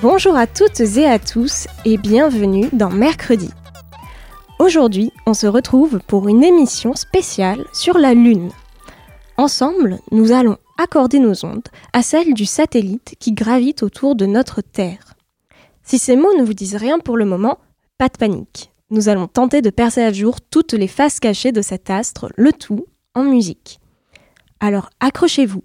Bonjour à toutes et à tous et bienvenue dans Mercredi. Aujourd'hui, on se retrouve pour une émission spéciale sur la Lune. Ensemble, nous allons accorder nos ondes à celles du satellite qui gravite autour de notre Terre. Si ces mots ne vous disent rien pour le moment, pas de panique. Nous allons tenter de percer à jour toutes les faces cachées de cet astre, le tout en musique. Alors accrochez-vous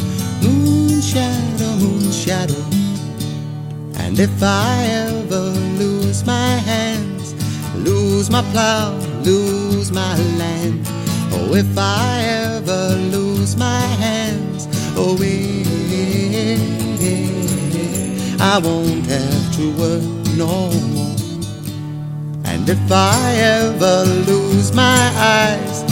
shadow, moon shadow. And if I ever lose my hands, lose my plow, lose my land, oh, if I ever lose my hands, oh, eh, I won't have to work no more. And if I ever lose my eyes,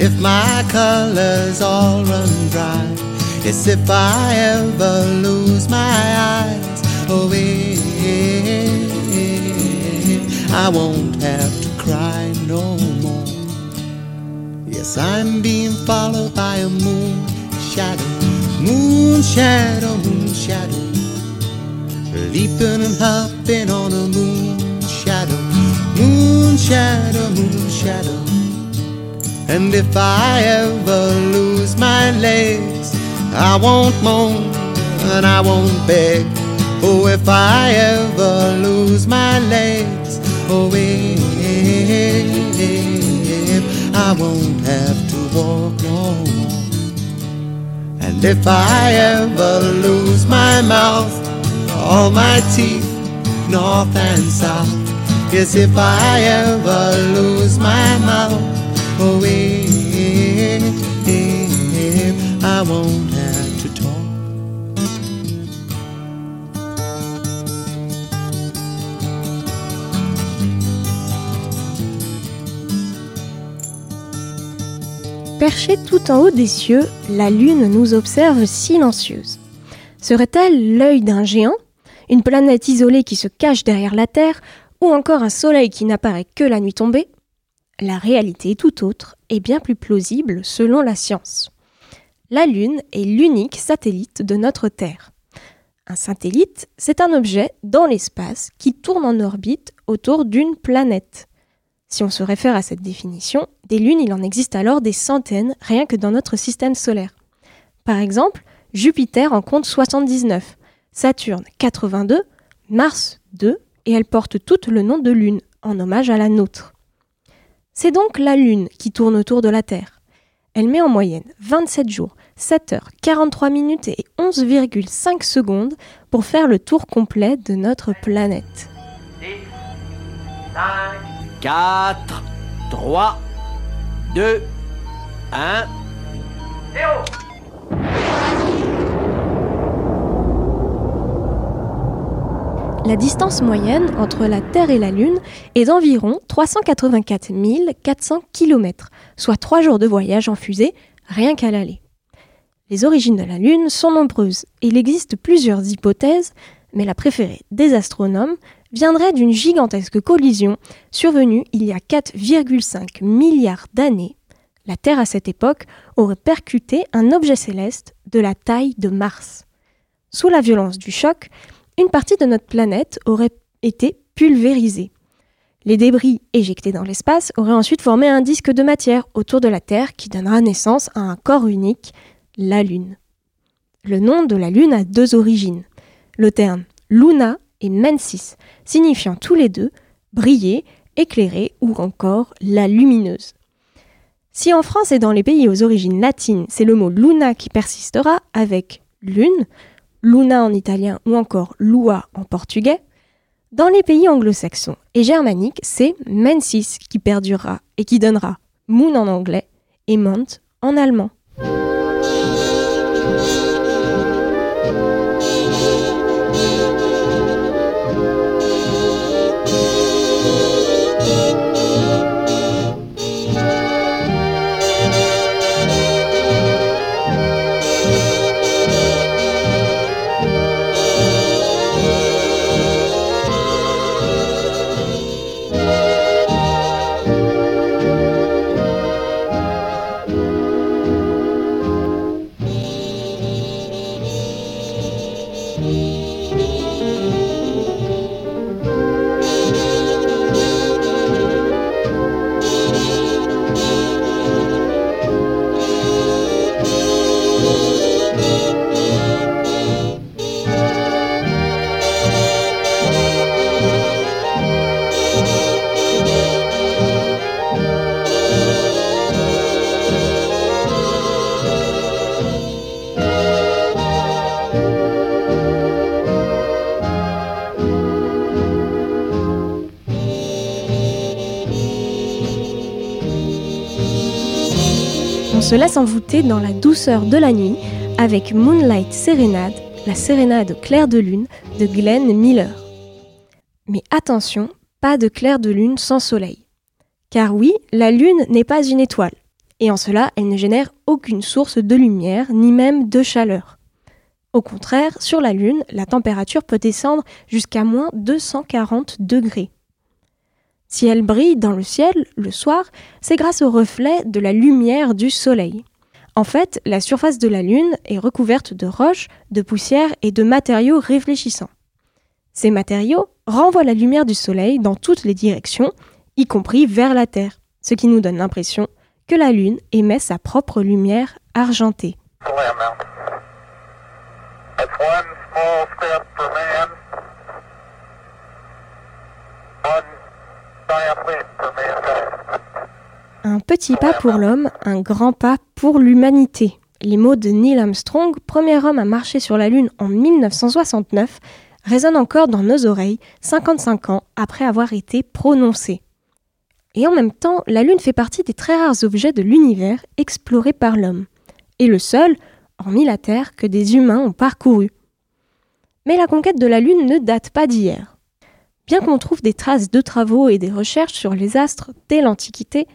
if my colors all run dry, yes, if I ever lose my eyes, oh, eh, eh, eh, eh, I won't have to cry no more. Yes, I'm being followed by a moon shadow, moon shadow, moon shadow leaping and hopping on a moon shadow, moon shadow, moon shadow. And if I ever lose my legs, I won't moan and I won't beg. Oh, if I ever lose my legs, oh, if I won't have to walk no more. And if I ever lose my mouth, all my teeth, north and south. Yes, if I ever lose my mouth, oh, if I won't Perchée tout en haut des cieux, la Lune nous observe silencieuse. Serait-elle l'œil d'un géant, une planète isolée qui se cache derrière la Terre, ou encore un Soleil qui n'apparaît que la nuit tombée? La réalité est tout autre et bien plus plausible selon la science. La Lune est l'unique satellite de notre Terre. Un satellite, c'est un objet dans l'espace qui tourne en orbite autour d'une planète. Si on se réfère à cette définition, des lunes, il en existe alors des centaines rien que dans notre système solaire. Par exemple, Jupiter en compte 79, Saturne 82, Mars 2, et elles portent toutes le nom de Lune, en hommage à la nôtre. C'est donc la Lune qui tourne autour de la Terre. Elle met en moyenne 27 jours, 7 heures, 43 minutes et 11,5 secondes pour faire le tour complet de notre planète. 4, 3, 2, 1, 0. La distance moyenne entre la Terre et la Lune est d'environ 384 400 km, soit 3 jours de voyage en fusée rien qu'à l'aller. Les origines de la Lune sont nombreuses et il existe plusieurs hypothèses, mais la préférée des astronomes viendrait d'une gigantesque collision survenue il y a 4,5 milliards d'années. La Terre à cette époque aurait percuté un objet céleste de la taille de Mars. Sous la violence du choc, une partie de notre planète aurait été pulvérisée. Les débris éjectés dans l'espace auraient ensuite formé un disque de matière autour de la Terre qui donnera naissance à un corps unique, la Lune. Le nom de la Lune a deux origines. Le terme Luna et Mensis, signifiant tous les deux briller, éclairer ou encore la lumineuse. Si en France et dans les pays aux origines latines, c'est le mot luna qui persistera avec lune, luna en italien ou encore lua en portugais, dans les pays anglo-saxons et germaniques, c'est mensis qui perdurera et qui donnera moon en anglais et month en allemand. Se laisse envoûter dans la douceur de la nuit avec Moonlight Serenade, la sérénade clair de lune de Glenn Miller. Mais attention, pas de clair de lune sans soleil. Car oui, la lune n'est pas une étoile, et en cela elle ne génère aucune source de lumière ni même de chaleur. Au contraire, sur la lune, la température peut descendre jusqu'à moins 240 degrés. Si elle brille dans le ciel le soir, c'est grâce au reflet de la lumière du soleil. En fait, la surface de la Lune est recouverte de roches, de poussière et de matériaux réfléchissants. Ces matériaux renvoient la lumière du soleil dans toutes les directions, y compris vers la Terre, ce qui nous donne l'impression que la Lune émet sa propre lumière argentée. Un petit pas pour l'homme, un grand pas pour l'humanité. Les mots de Neil Armstrong, premier homme à marcher sur la Lune en 1969, résonnent encore dans nos oreilles 55 ans après avoir été prononcés. Et en même temps, la Lune fait partie des très rares objets de l'univers explorés par l'homme, et le seul, hormis la Terre, que des humains ont parcouru. Mais la conquête de la Lune ne date pas d'hier. Bien qu'on trouve des traces de travaux et des recherches sur les astres dès l'Antiquité,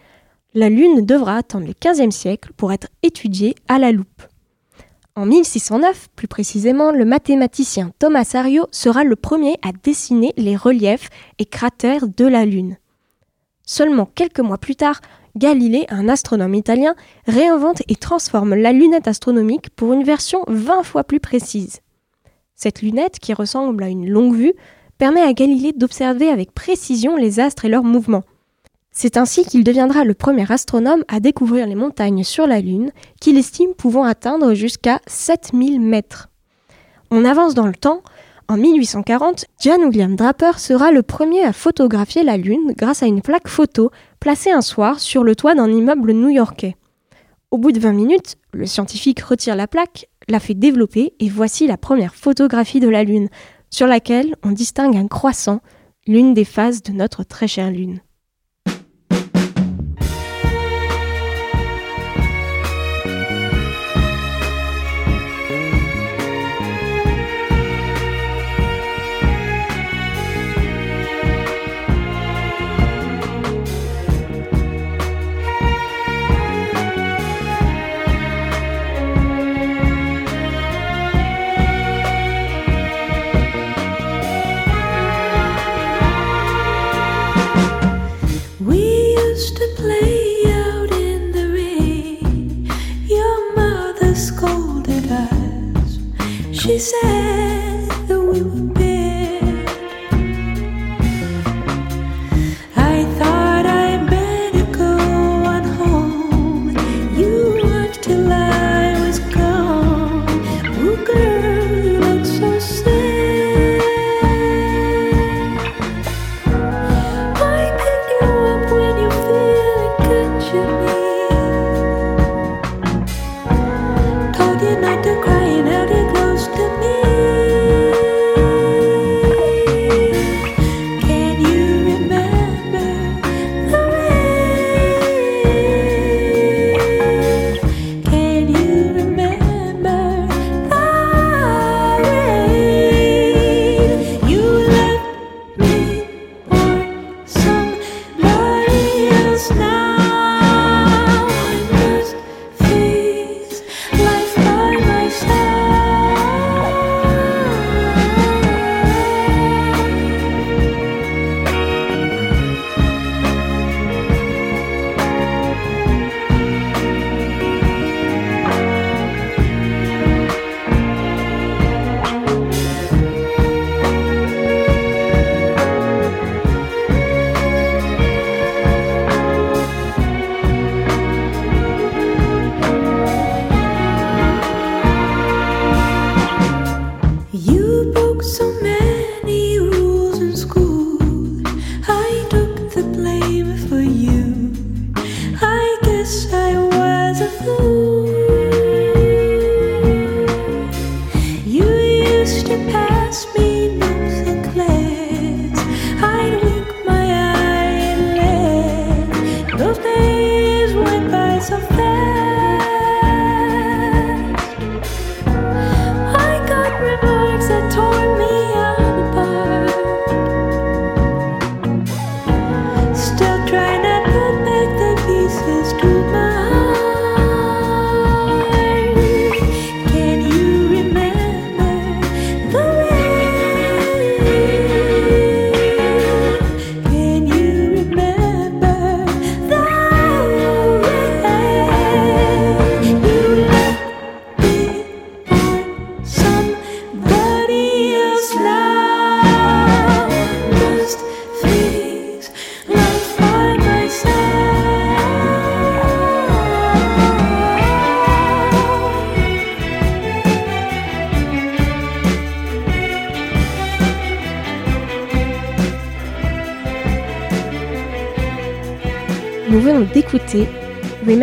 la Lune devra attendre le XVe siècle pour être étudiée à la loupe. En 1609, plus précisément, le mathématicien Thomas Ario sera le premier à dessiner les reliefs et cratères de la Lune. Seulement quelques mois plus tard, Galilée, un astronome italien, réinvente et transforme la lunette astronomique pour une version 20 fois plus précise. Cette lunette, qui ressemble à une longue vue, permet à Galilée d'observer avec précision les astres et leurs mouvements. C'est ainsi qu'il deviendra le premier astronome à découvrir les montagnes sur la Lune, qu'il estime pouvant atteindre jusqu'à 7000 mètres. On avance dans le temps. En 1840, John William Draper sera le premier à photographier la Lune grâce à une plaque photo placée un soir sur le toit d'un immeuble new-yorkais. Au bout de 20 minutes, le scientifique retire la plaque, la fait développer et voici la première photographie de la Lune, sur laquelle on distingue un croissant, l'une des phases de notre très chère Lune.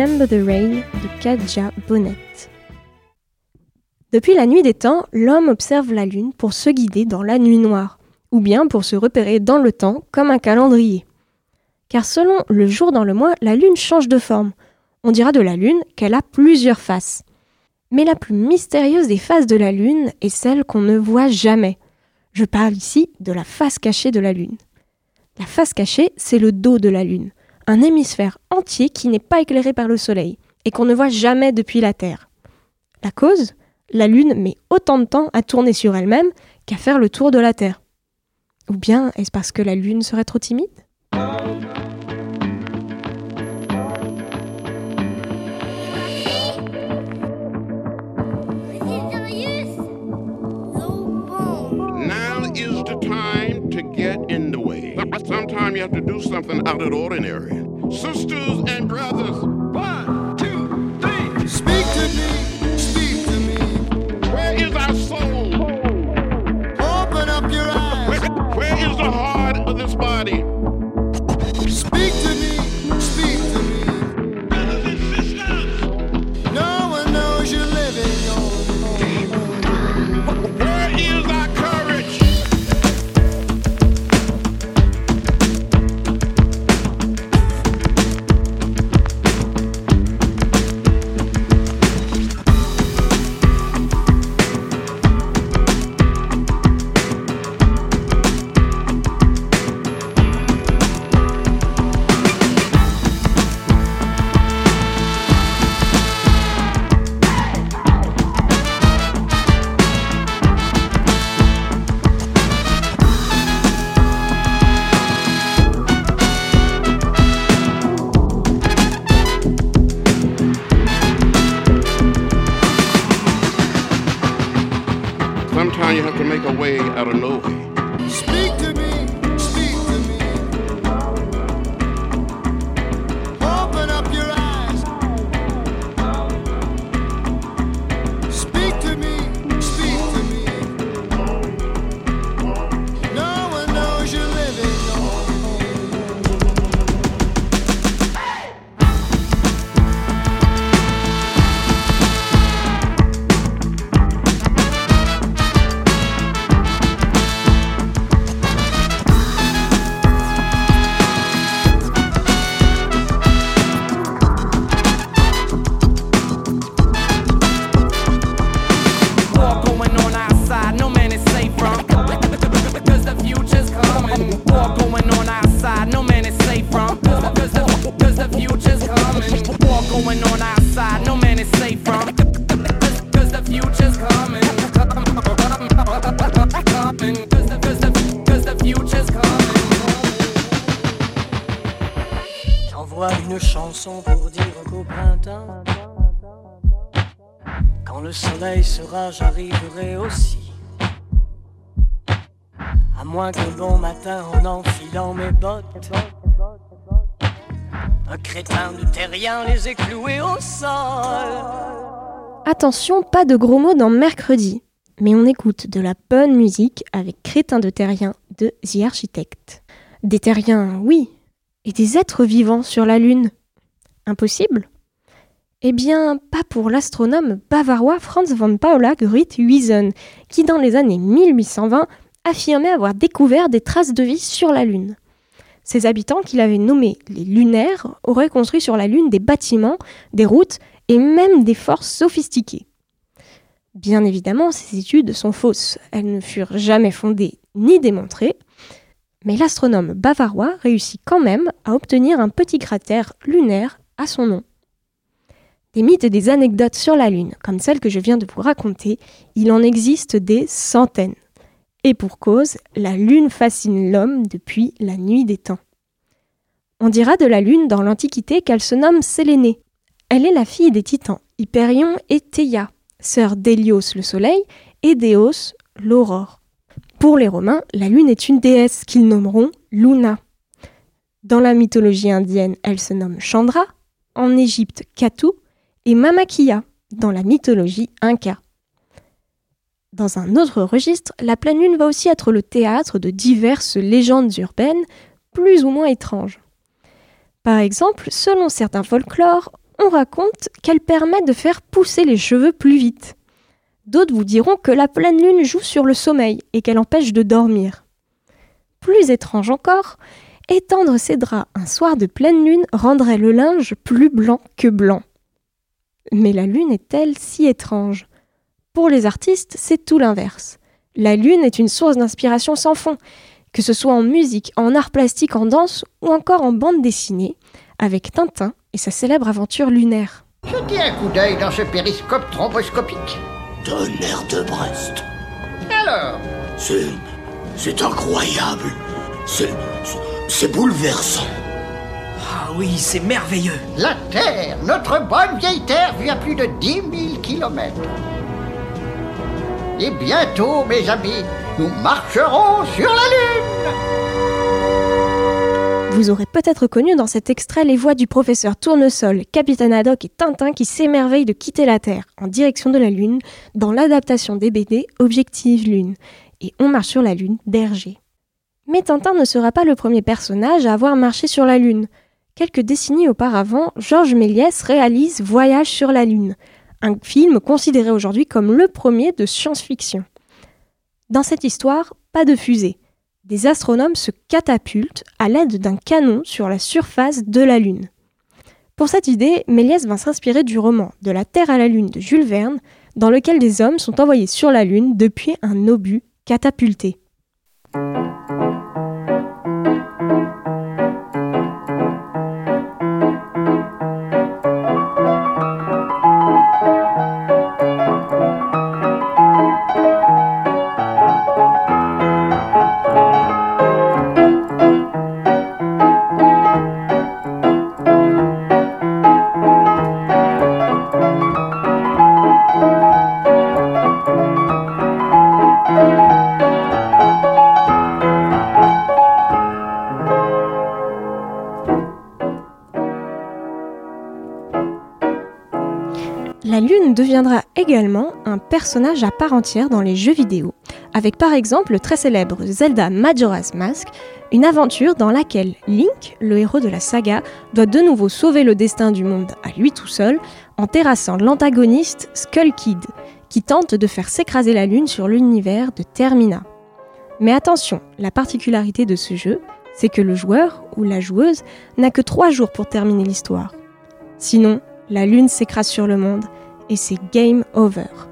Remember the Rain de Kadja Bonnet. Depuis la nuit des temps, l'homme observe la lune pour se guider dans la nuit noire, ou bien pour se repérer dans le temps comme un calendrier. Car selon le jour dans le mois, la lune change de forme. On dira de la lune qu'elle a plusieurs faces. Mais la plus mystérieuse des faces de la lune est celle qu'on ne voit jamais. Je parle ici de la face cachée de la lune. La face cachée, c'est le dos de la lune, un hémisphère entier qui n'est pas éclairé par le soleil et qu'on ne voit jamais depuis la Terre. La cause La lune met autant de temps à tourner sur elle-même qu'à faire le tour de la Terre. Ou bien est-ce parce que la lune serait trop timide? something out of the ordinary. Sisters and brothers, one, two, three. Speak to me. Going on outside, no man is safe from. Because the future's coming. Coming. Cause the, cause cause future's coming. J'envoie une chanson pour dire qu'au printemps, quand le soleil sera, j'arriverai aussi. À moins qu'un bon matin, en enfilant mes bottes, crétin de terrien les au sol. Attention, pas de gros mots dans mercredi, mais on écoute de la bonne musique avec Crétin de Terrien de The Architect. Des terriens, oui, et des êtres vivants sur la Lune. Impossible? Eh bien, pas pour l'astronome bavarois Franz von Paula Gruithuisen, qui dans les années 1820 affirmait avoir découvert des traces de vie sur la Lune. Ces habitants, qu'il avait nommés les lunaires, auraient construit sur la Lune des bâtiments, des routes et même des forces sophistiquées. Bien évidemment, ces études sont fausses. Elles ne furent jamais fondées ni démontrées, mais l'astronome bavarois réussit quand même à obtenir un petit cratère lunaire à son nom. Des mythes et des anecdotes sur la Lune, comme celle que je viens de vous raconter, il en existe des centaines. Et pour cause, la Lune fascine l'homme depuis la nuit des temps. On dira de la Lune dans l'Antiquité qu'elle se nomme Sélénée. Elle est la fille des titans Hyperion et Théia, sœur d'Hélios le Soleil et d'Éos l'aurore. Pour les Romains, la Lune est une déesse qu'ils nommeront Luna. Dans la mythologie indienne, elle se nomme Chandra, en Égypte Katu et Mamakia dans la mythologie inca. Dans un autre registre, la pleine lune va aussi être le théâtre de diverses légendes urbaines plus ou moins étranges. Par exemple, selon certains folklores, on raconte qu'elle permet de faire pousser les cheveux plus vite. D'autres vous diront que la pleine lune joue sur le sommeil et qu'elle empêche de dormir. Plus étrange encore, étendre ses draps un soir de pleine lune rendrait le linge plus blanc que blanc. Mais la lune est-elle si étrange? Pour les artistes, c'est tout l'inverse. La lune est une source d'inspiration sans fond, que ce soit en musique, en art plastique, en danse ou encore en bande dessinée, avec Tintin et sa célèbre aventure lunaire. Jetez un coup d'œil dans ce périscope thromboscopique. Tonnerre de Brest. Alors C'est. C'est incroyable. C'est. C'est bouleversant. Ah oui, c'est merveilleux. La Terre, notre bonne vieille Terre, vit à plus de 10 000 kilomètres. Et bientôt, mes amis, nous marcherons sur la Lune Vous aurez peut-être connu dans cet extrait les voix du professeur Tournesol, Capitaine Haddock et Tintin qui s'émerveillent de quitter la Terre en direction de la Lune dans l'adaptation des BD Objective Lune et On marche sur la Lune d'Hergé. Mais Tintin ne sera pas le premier personnage à avoir marché sur la Lune. Quelques décennies auparavant, Georges Méliès réalise Voyage sur la Lune, un film considéré aujourd'hui comme le premier de science-fiction. Dans cette histoire, pas de fusée. Des astronomes se catapultent à l'aide d'un canon sur la surface de la Lune. Pour cette idée, Méliès va s'inspirer du roman De la Terre à la Lune de Jules Verne, dans lequel des hommes sont envoyés sur la Lune depuis un obus catapulté. La Lune deviendra également un personnage à part entière dans les jeux vidéo, avec par exemple le très célèbre Zelda Majora's Mask, une aventure dans laquelle Link, le héros de la saga, doit de nouveau sauver le destin du monde à lui tout seul en terrassant l'antagoniste Skull Kid, qui tente de faire s'écraser la Lune sur l'univers de Termina. Mais attention, la particularité de ce jeu, c'est que le joueur ou la joueuse n'a que 3 jours pour terminer l'histoire. Sinon, la Lune s'écrase sur le monde et c'est game over.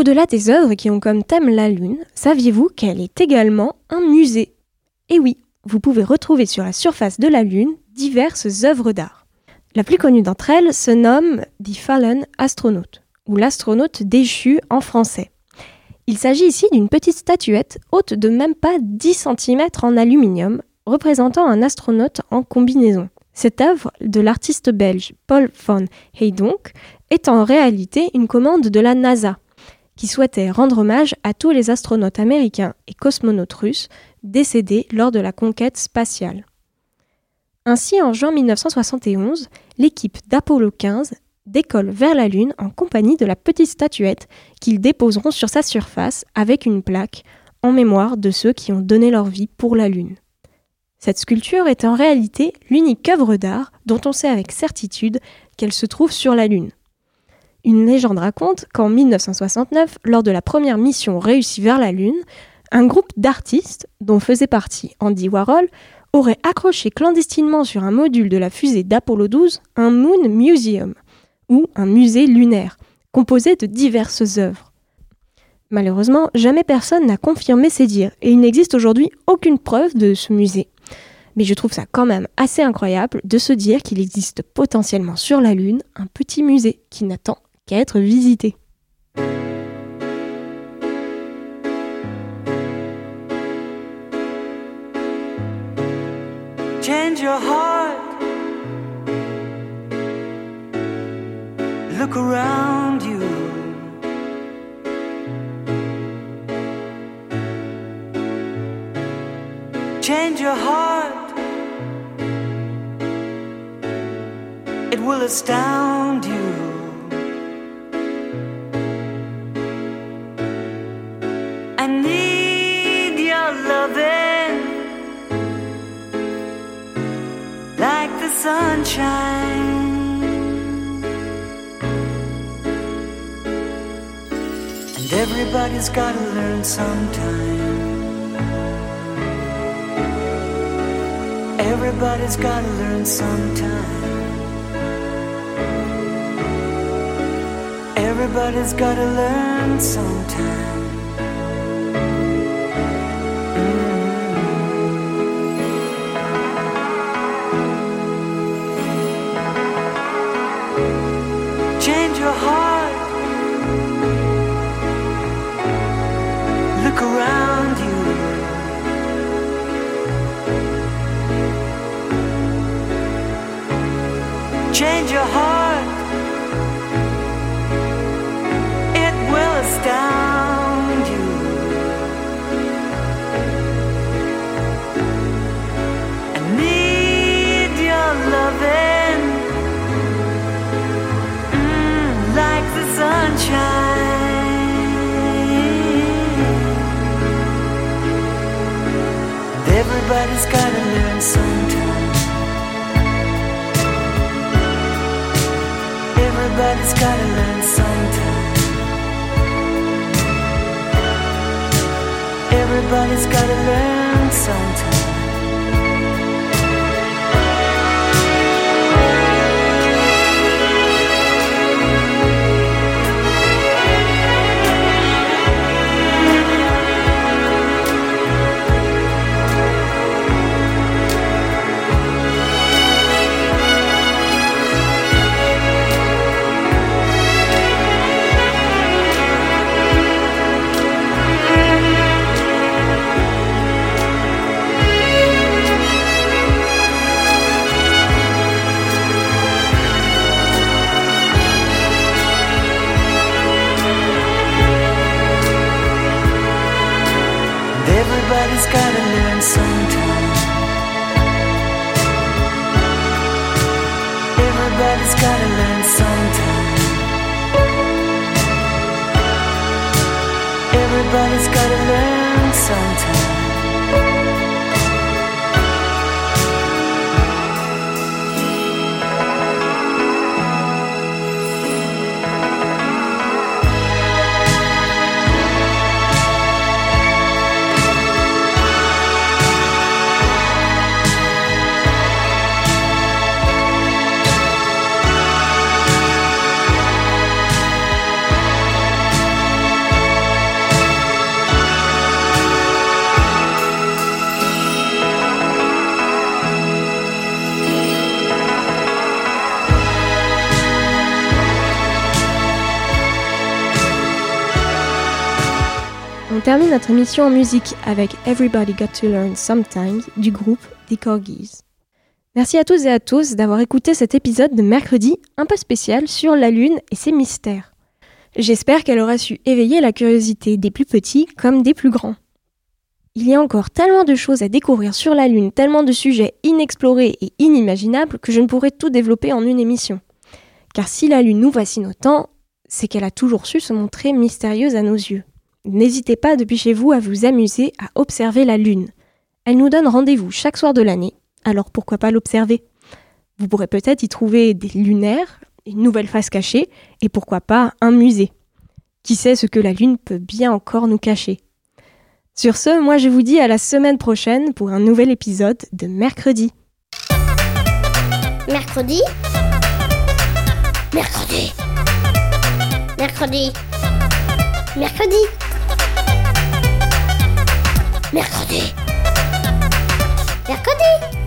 Au-delà des œuvres qui ont comme thème la Lune, saviez-vous qu'elle est également un musée? Et oui, vous pouvez retrouver sur la surface de la Lune diverses œuvres d'art. La plus connue d'entre elles se nomme The Fallen Astronaut, ou l'astronaute déchu en français. Il s'agit ici d'une petite statuette haute de même pas 10 cm en aluminium, représentant un astronaute en combinaison. Cette œuvre de l'artiste belge Paul van Heydonk est en réalité une commande de la NASA, qui souhaitait rendre hommage à tous les astronautes américains et cosmonautes russes décédés lors de la conquête spatiale. Ainsi, en juin 1971, l'équipe d'Apollo 15 décolle vers la Lune en compagnie de la petite statuette qu'ils déposeront sur sa surface avec une plaque en mémoire de ceux qui ont donné leur vie pour la Lune. Cette sculpture est en réalité l'unique œuvre d'art dont on sait avec certitude qu'elle se trouve sur la Lune. Une légende raconte qu'en 1969, lors de la première mission réussie vers la Lune, un groupe d'artistes, dont faisait partie Andy Warhol, aurait accroché clandestinement sur un module de la fusée d'Apollo 12 un Moon Museum, ou un musée lunaire, composé de diverses œuvres. Malheureusement, jamais personne n'a confirmé ces dires, et il n'existe aujourd'hui aucune preuve de ce musée. Mais je trouve ça quand même assez incroyable de se dire qu'il existe potentiellement sur la Lune un petit musée qui n'attend qu'à être visité. Change your heart. Look around you. Change your heart. It will astound you. Sunshine. And everybody's gotta learn sometime. Everybody's gotta learn sometime. Everybody's gotta learn sometime. Your heart. Termine notre émission en musique avec Everybody Got to Learn Sometimes du groupe The Corgis. Merci à tous et à tous d'avoir écouté cet épisode de mercredi un peu spécial sur la Lune et ses mystères. J'espère qu'elle aura su éveiller la curiosité des plus petits comme des plus grands. Il y a encore tellement de choses à découvrir sur la Lune, tellement de sujets inexplorés et inimaginables que je ne pourrais tout développer en une émission. Car si la Lune nous fascine autant, c'est qu'elle a toujours su se montrer mystérieuse à nos yeux. N'hésitez pas depuis chez vous à vous amuser à observer la Lune. Elle nous donne rendez-vous chaque soir de l'année, alors pourquoi pas l'observer? Vous pourrez peut-être y trouver des lunaires, une nouvelle face cachée, et pourquoi pas un musée. Qui sait ce que la Lune peut bien encore nous cacher? Sur ce, moi je vous dis à la semaine prochaine pour un nouvel épisode de Mercredi. Mercredi? Mercredi. Mercredi. Mercredi Mercredi. Mercredi